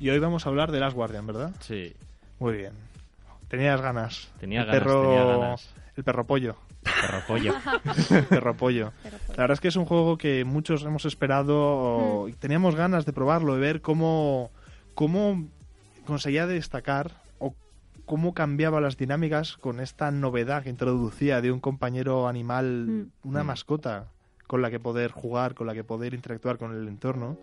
Y hoy vamos a hablar de Last Guardian, ¿verdad? Sí. Muy bien. Tenías ganas. Tenía el ganas, perro, tenía ganas. El perro pollo. Perro pollo. el perro pollo. La verdad es que es un juego que muchos hemos esperado y teníamos ganas de probarlo, de ver cómo, cómo conseguía destacar o cómo cambiaba las dinámicas con esta novedad que introducía de un compañero animal, una Mm. mascota con la que poder jugar, con la que poder interactuar con el entorno.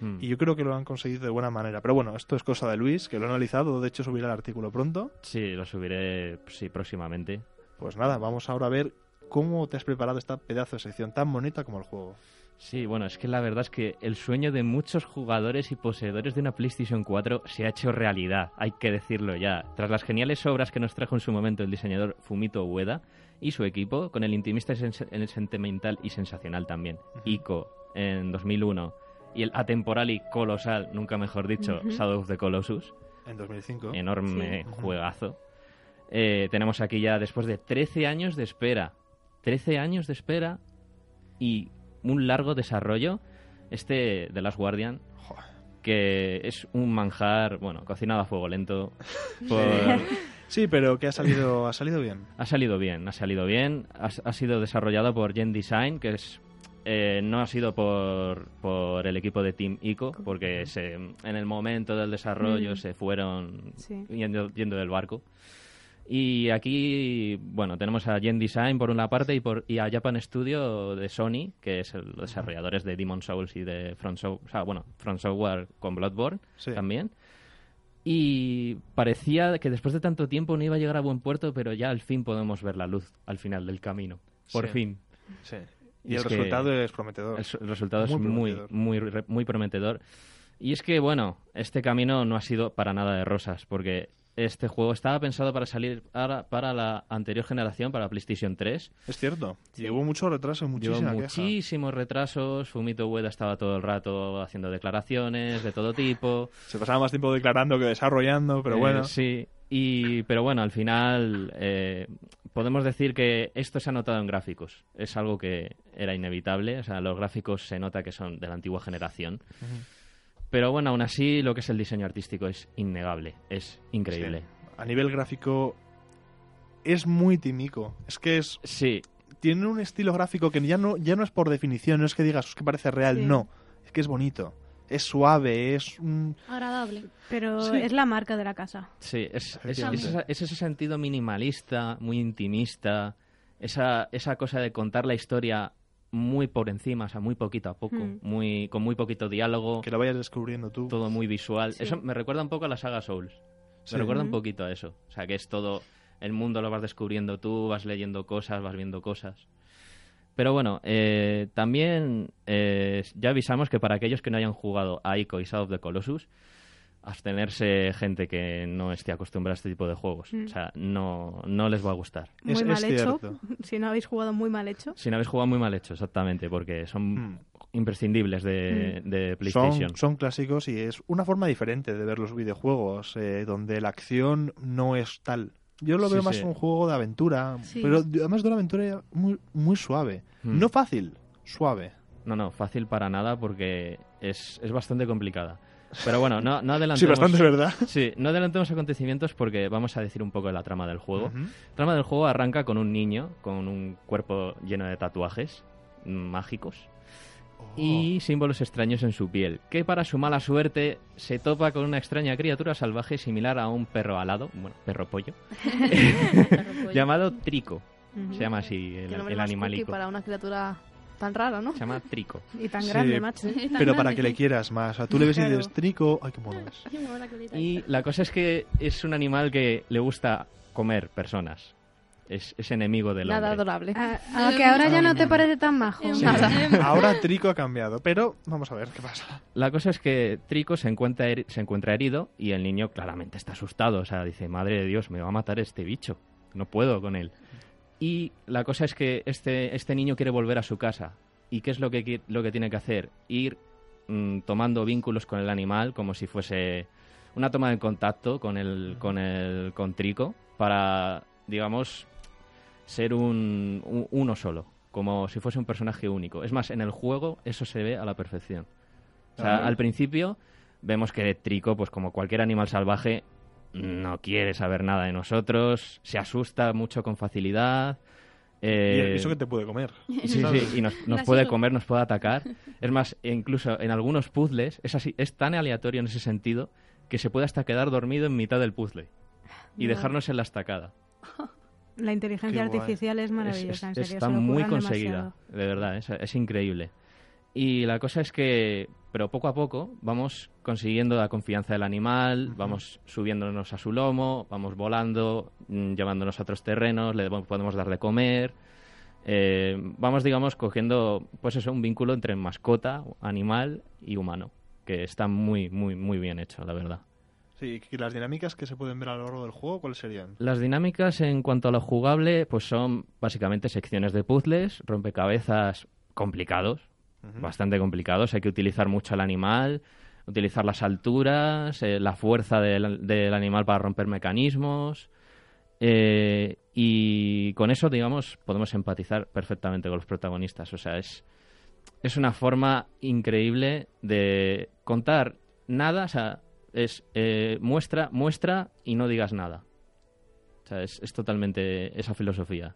Mm. Y yo creo que lo han conseguido de buena manera. Pero bueno, esto es cosa de Luis, que lo ha analizado. De hecho, subirá el artículo pronto. Sí, lo subiré sí, próximamente. Pues nada, vamos ahora a ver cómo te has preparado esta pedazo de sección tan bonita como el juego. Sí, bueno, es que la verdad es que el sueño de muchos jugadores y poseedores de una PlayStation 4 se ha hecho realidad, hay que decirlo ya. Tras las geniales obras que nos trajo en su momento el diseñador Fumito Ueda y su equipo, con el intimista y sens- el sentimental y sensacional también, Ico en 2001, y el atemporal y colosal, nunca mejor dicho. Shadow of the Colossus, En 2005. enorme Sí. juegazo. Eh, tenemos aquí ya después de 13 años de espera, 13 años de espera y un largo desarrollo, este de Last Guardian, que es un manjar, bueno, cocinado a fuego lento. por- Sí, pero que ha salido, ha salido bien. ha salido bien, ha salido bien. Ha, ha sido desarrollado por Gen Design, que es eh, no ha sido por, por el equipo de Team ICO, porque se, en el momento del desarrollo Mm. se fueron Sí. yendo, yendo del barco. Y aquí, bueno, tenemos a Gen Design por una parte y, por, y a Japan Studio de Sony, que es el- los desarrolladores de Demon Souls y de Front Software, o sea, bueno, Front Software con Bloodborne Sí. también. Y parecía que después de tanto tiempo no iba a llegar a buen puerto, pero ya al fin podemos ver la luz al final del camino. Por Sí. fin. Sí. Y el resultado es prometedor. El, su- el resultado Muy es muy, prometedor. muy, muy prometedor. Y es que, bueno, este camino no ha sido para nada de rosas, porque este juego estaba pensado para salir ahora para la anterior generación, para PlayStation 3. Es cierto. Llevó mucho retraso, Llevó muchísima queja. muchísimos retrasos. Fumito Ueda estaba todo el rato haciendo declaraciones de todo tipo. Se pasaba más tiempo declarando que desarrollando, pero Eh, bueno. Sí, y, pero bueno, al final eh, podemos decir que esto se ha notado en gráficos. Es algo que era inevitable. O sea, los gráficos se nota que son de la antigua generación. Pero bueno, aún así, lo que es el diseño artístico es innegable. Es increíble. A nivel gráfico es muy timico. Es que es Sí, tiene un estilo gráfico que ya no ya no es por definición, no es que digas "Es que parece real, Sí. no. Es que es bonito. Es suave, es un Agradable. Pero Sí. es la marca de la casa. sí, es, es ese sentido minimalista, muy intimista, esa, esa cosa de contar la historia muy por encima, o sea, muy poquito a poco, Mm. muy, con muy poquito diálogo. que lo vayas descubriendo tú. todo muy visual. Sí. Eso me recuerda un poco a la saga Souls. Sí. Me recuerda un poquito a eso. O sea, que es todo. El mundo lo vas descubriendo tú, vas leyendo cosas, vas viendo cosas. Pero bueno, eh, también eh, ya avisamos que para aquellos que no hayan jugado a Ico y Shadow of the Colossus, abstenerse gente que no esté acostumbrada a este tipo de juegos. Mm. O sea, no, no les va a gustar. Muy Es- mal es hecho. cierto. Si no habéis jugado muy mal hecho. Si no habéis jugado muy mal hecho, exactamente, porque son Mm. imprescindibles de, de PlayStation. Son, son clásicos y es una forma diferente de ver los videojuegos, eh, donde la acción no es tal. Yo lo Sí, veo más sí. un juego de aventura, Sí. pero de- además de una aventura muy, muy suave. Mm. No fácil, suave. No, no, fácil para nada porque es, es bastante complicada. Pero bueno, no, no adelantemos... Sí, bastante verdad. Sí, no adelantemos acontecimientos porque vamos a decir un poco de la trama del juego. La trama del juego arranca con un niño con un cuerpo lleno de tatuajes mágicos Oh. y símbolos extraños en su piel, que para su mala suerte se topa con una extraña criatura salvaje similar a un perro alado, bueno, perro pollo, llamado Trico. Se llama así el, el animalico. para una criatura tan rara, ¿no? Se llama Trico. Y tan Sí, grande, macho. Pero para que le quieras más. O sea, tú le ves y dices, trico, ay, qué mono es. Y la cosa es que es un animal que le gusta comer personas. Es, es enemigo del Nada hombre. adorable. A, a que ahora ya no te parece tan majo. Sí. Nada. Ahora Trico ha cambiado, pero vamos a ver qué pasa. La cosa es que Trico se encuentra, se encuentra herido y el niño claramente está asustado. O sea, dice, madre de Dios, me va a matar este bicho. No puedo con él. Y la cosa es que este, este niño quiere volver a su casa. ¿Y qué es lo que, lo que tiene que hacer? Ir mm, tomando vínculos con el animal como si fuese una toma de contacto con el, con el con Trico para, digamos, ser un, un- uno solo, como si fuese un personaje único. Es más, en el juego eso se ve a la perfección. O sea, Ah. al principio vemos que Trico, pues como cualquier animal salvaje, no quiere saber nada de nosotros, se asusta mucho con facilidad. Y eh, eso que te puede comer. Sí, ¿sabes? sí, y nos, puede comer, nos puede atacar. Es más, e incluso en algunos puzzles es, así, es tan aleatorio en ese sentido que se puede hasta quedar dormido en mitad del puzzle y No. dejarnos en la estacada. La inteligencia Qué artificial es Es- maravillosa, es- en serio. está se muy conseguida, demasiado. de verdad, es, es increíble. Y la cosa es que, pero poco a poco, vamos consiguiendo la confianza del animal, vamos subiéndonos a su lomo, vamos volando, mm, llevándonos a otros terrenos, le podemos dar de comer. eh, vamos, digamos, cogiendo, pues eso, un vínculo entre mascota, animal y humano, que está muy, muy, muy bien hecho, la verdad. Sí, y las dinámicas que se pueden ver a lo largo del juego, ¿cuáles serían? Las dinámicas en cuanto a lo jugable, pues son básicamente secciones de puzzles, rompecabezas complicados, Ujú. bastante complicados. Hay que utilizar mucho al animal, utilizar las alturas, eh, la fuerza del, del animal para romper mecanismos. eh, y con eso, digamos, podemos empatizar perfectamente con los protagonistas. O sea, es, es una forma increíble de contar nada, o sea, es eh, muestra, muestra y no digas nada. O sea, es, es totalmente esa filosofía.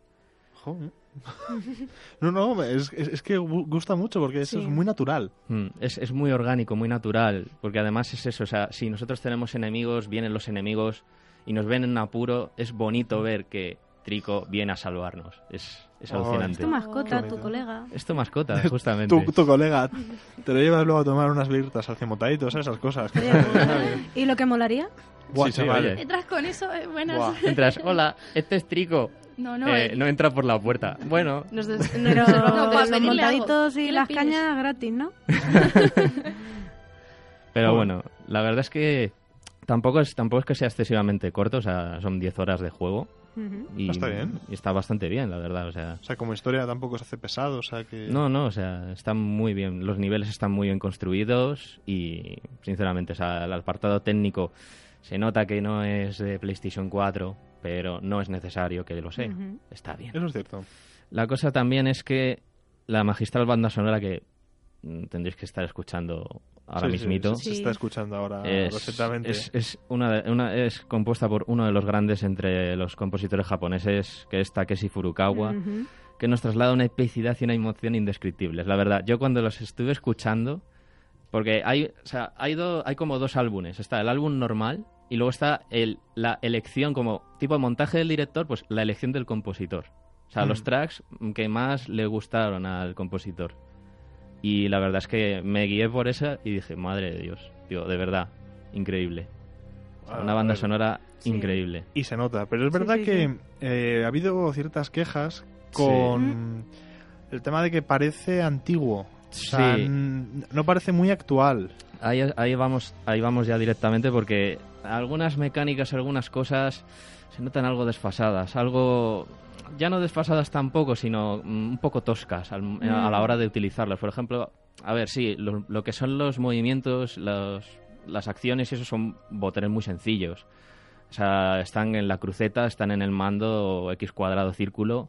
Joder. no, no, es, es- es que gu- gusta mucho porque eso Sí. es muy natural. Mm, Es, es muy orgánico, muy natural, porque además es eso, o sea, si nosotros tenemos enemigos, vienen los enemigos y nos ven en un apuro, es bonito ver que Trico viene a salvarnos. Es, es alucinante. Es tu mascota, tu colega. Es tu mascota, justamente. Tu, tu colega te lo llevas luego a tomar unas birtas al cemotaditos, esas cosas. ¿Y lo que molaría? Buah, Sí, sí, oye. Entras con eso, eh, buenas. Buah. Entras, hola, este es Trico. No, no, Eh, eh, no entra por la puerta. Bueno, nos des- Pero nos vamos a los montaditos y ¿Qué le las pides? cañas gratis, ¿no? pero bueno, la verdad es que tampoco es, tampoco es que sea excesivamente corto, o sea, son 10 horas de juego. Y, Está bien. y está bastante bien, la verdad, o sea... O sea, como historia tampoco se hace pesado, o sea que... No, no, o sea, están muy bien. Los niveles están muy bien construidos y, sinceramente, o sea, el apartado técnico se nota que no es de PlayStation 4, pero no es necesario que lo sea. Está bien. Eso es cierto. La cosa también es que la magistral banda sonora que mm, tendréis que estar escuchando ahora Sí, sí, mismito sí, Se está escuchando ahora es, perfectamente. es, es una, de- una- es compuesta por uno de los grandes entre los compositores japoneses, que es Takeshi Furukawa que nos traslada una epicidad y una emoción indescriptibles. La verdad, yo cuando los estuve escuchando, porque hay, o sea, hay, do- hay como dos álbumes. Está el álbum normal y luego está el, la elección como tipo de montaje del director, pues la elección del compositor. O sea, Mm. los tracks que más le gustaron al compositor. Y la verdad es que me guié por esa y dije, madre de Dios, tío, de verdad, increíble. O sea, Ah, una banda a ver. sonora Sí. increíble. Y se nota, pero es verdad sí, que sí. eh, ha habido ciertas quejas con el tema de que parece antiguo. O sea, no parece muy actual. Ahí, ahí vamos ahí vamos ya directamente porque algunas mecánicas, algunas cosas se notan algo desfasadas, algo ya no desfasadas tampoco, sino mm, un poco toscas al- a la hora de utilizarlas. Por ejemplo, a ver, sí, lo, lo que son los movimientos, los- las acciones y eso son botones muy sencillos. O sea, están en la cruceta, están en el mando X cuadrado, círculo,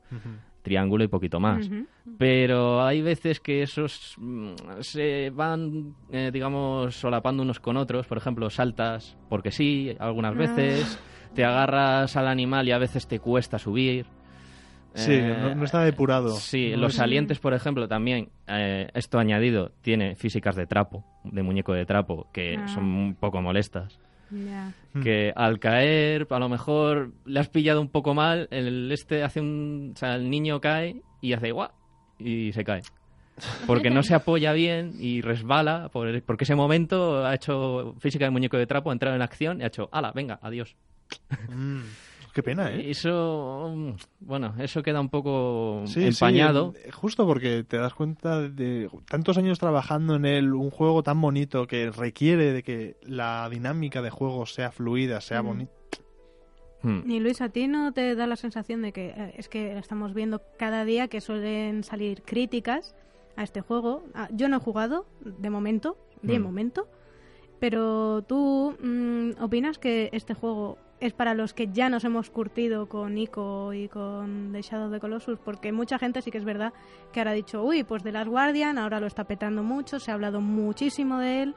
triángulo y poquito más pero hay veces que esos mm, se van, eh, digamos, solapando unos con otros. Por ejemplo, saltas porque sí, algunas Ah. veces, te agarras al animal y a veces te cuesta subir. Sí, Eh, no, no está depurado. Sí, No los es- salientes, por ejemplo, también, eh, esto añadido, tiene físicas de trapo, de muñeco de trapo, que Ah. son un poco molestas. Ya. Que al caer, a lo mejor le has pillado un poco mal, el este hace un. O sea, el niño cae y hace guau y se cae. Porque no se apoya bien y resbala, por- porque ese momento ha hecho física de muñeco de trapo, ha entrado en acción y ha hecho, ala, venga, adiós. Mm, Qué pena, ¿eh? Eso, mm, bueno, eso queda un poco Sí, empañado. sí, eh, justo porque te das cuenta de tantos años trabajando en él, un juego tan bonito que requiere de que la dinámica de juego sea fluida, sea Mm. bonita. Mm. Y Luis, ¿a ti no te da la sensación de que eh, es que estamos viendo cada día que suelen salir críticas a este juego? Ah, yo no he jugado, de momento, de Mm. momento. Pero tú mm, opinas que este juego es para los que ya nos hemos curtido con Ico y con The Shadow of the Colossus, porque mucha gente sí que es verdad que ahora ha dicho, uy, pues The Last Guardian ahora lo está petando mucho, se ha hablado muchísimo de él,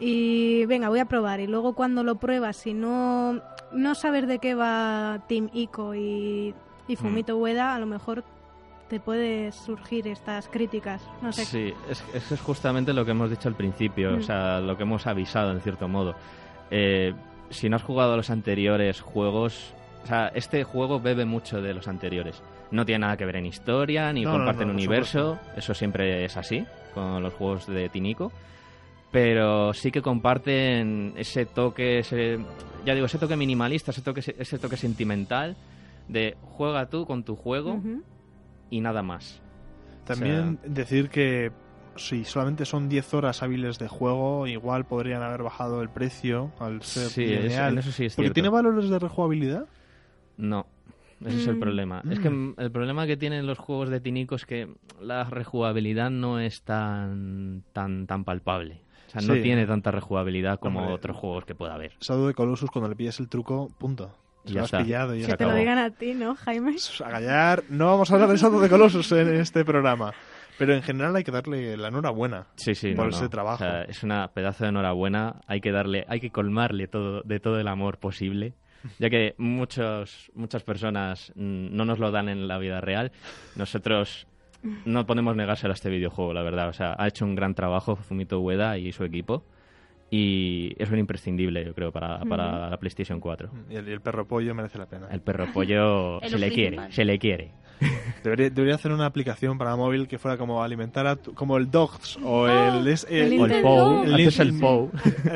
y venga, voy a probar. Y luego cuando lo pruebas, si no, no sabes de qué va Team Ico y, y Fumito Ueda, a lo mejor te puede surgir estas críticas. No sé. Sí, es, eso es justamente lo que hemos dicho al principio, Mm. o sea, lo que hemos avisado en cierto modo. Eh, si no has jugado a los anteriores juegos, o sea, este juego bebe mucho de los anteriores. No tiene nada que ver en historia, ni No, no, comparten no, universo, eso siempre es así con los juegos de Tinico. Pero sí que comparten ese toque, ese, ya digo, ese toque minimalista, ese toque, ese toque sentimental de juega tú con tu juego y nada más. También decir que si solamente son 10 horas hábiles de juego, igual podrían haber bajado el precio al ser Sí, lineal. eso sí es Porque cierto. tiene valores de rejugabilidad. No, ese es el Mm. problema. Es que mm, el problema que tienen los juegos de Tinico es que la rejugabilidad no es tan tan tan palpable. O sea, no tiene tanta rejugabilidad como Hombre. otros juegos que pueda haber. Shadow de Colossus, cuando le pillas el truco, punto. Ya lo has está. pillado y ya Que Se te lo acabó. digan a ti, ¿no, Jaime? A gallar, no vamos a hablar de Shadow de Colossus en este programa. Pero en general hay que darle la enhorabuena. Sí, sí, por no, ese no. trabajo. O sea, es una pedazo de enhorabuena. Hay que darle, hay que colmarle todo de todo el amor posible, ya que muchos muchas personas mm, no nos lo dan en la vida real. Nosotros no podemos negárselo a este videojuego, la verdad. O sea, ha hecho un gran trabajo Fumito Ueda y su equipo. Y es un imprescindible, yo creo, para, para la PlayStation 4. Y el, y el perro pollo merece la pena. El perro pollo se le quiere, se le quiere. Debería, debería hacer una aplicación para móvil que fuera como alimentar a tu- como el Dogs o el, el O el Nintendo. Pou, El haces el. Pou.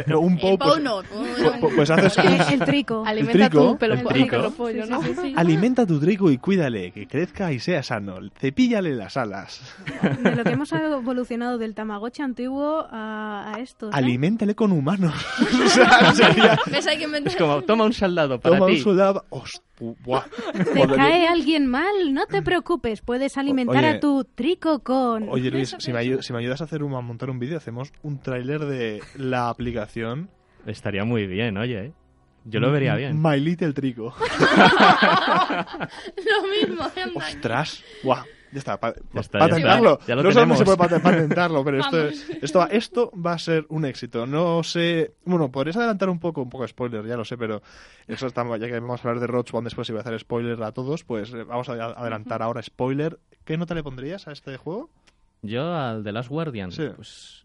eh, un Pou, El pues, Pou no. pu- pues haces El, el trico. Alimenta trico, tu pelo, el po- trico. pelo pollo, ¿no? alimenta tu trigo y cuídale, que crezca y sea sano. Cepíllale las alas. De lo que hemos evolucionado del Tamagotchi antiguo a, a estos. ¿eh? Aliméntale con humanos. o sea, sería... Es como, toma un soldado para Toma un ti. soldado... Host- buah. Te cae alguien mal, no te preocupes, puedes alimentar oye. a tu trico con... Oye Luis, si me, si me ayudas a hacer un, a montar un vídeo, hacemos un tráiler de la aplicación. Estaría muy bien, oye. ¿eh? Yo lo vería bien. My Little Trico. Lo mismo. anda. Ostras, guau. Ya está, pa- Ya está, pa- ya patentarlo. está. Ya lo no sé dónde se puede pat- patentarlo, pero esto, esto, va- esto va a ser un éxito. No sé. Bueno, podrías adelantar un poco, un poco de spoiler, ya lo sé, pero eso estamos, ya que vamos a hablar de Roach después y voy a hacer spoiler a todos, pues eh, vamos a adelantar ahora spoiler. ¿Qué nota le pondrías a este juego? Yo al The Last Guardian, Sí. pues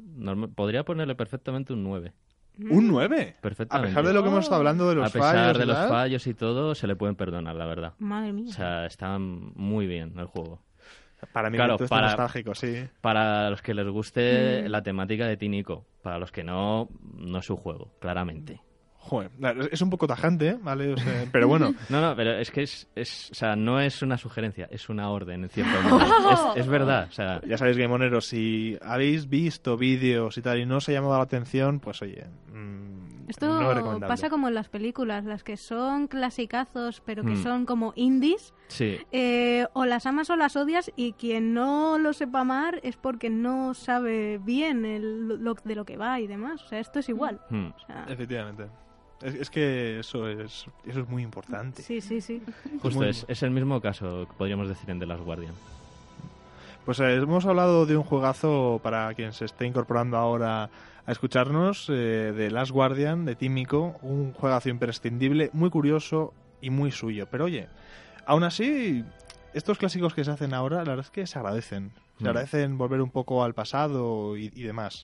podría ponerle perfectamente un 9. Un 9. A Perfectamente. pesar de lo que hemos estado hablando de los A pesar fallos. de y los fallos y todo, se le pueden perdonar, la verdad. Madre mía. O sea, está muy bien el juego. Para mí, Claro, para- nostálgico, sí. Para los que les guste Mm. la temática de Tinico, para los que no, no es su juego, claramente. Joder, es un poco tajante, ¿eh? ¿vale? O sea, pero bueno, No, no, pero es que es, es, o sea, no es una sugerencia, es una orden, en cierto modo. es, es verdad, o sea, ya sabéis, Gamoneros, si habéis visto vídeos y tal y no os ha llamado la atención, pues oye, mm, Esto no es recomendable. pasa como en las películas, las que son clasicazos, pero que Mm. son como indies, sí, eh, o las amas o las odias, y quien no lo sepa amar es porque no sabe bien el, lo, de lo que va y demás. O sea, esto es igual. O sea, Efectivamente. Es, es que eso es, eso es muy importante. sí, sí, sí. justo es, es el mismo caso que podríamos decir en The Last Guardian. Pues eh, hemos hablado de un juegazo para quien se esté incorporando ahora a escucharnos, eh, de Last Guardian, de Tímico, un juegazo imprescindible, muy curioso y muy suyo. Pero oye, aún así, estos clásicos que se hacen ahora, la verdad es que se agradecen. Se Mm. agradecen volver un poco al pasado y, y demás.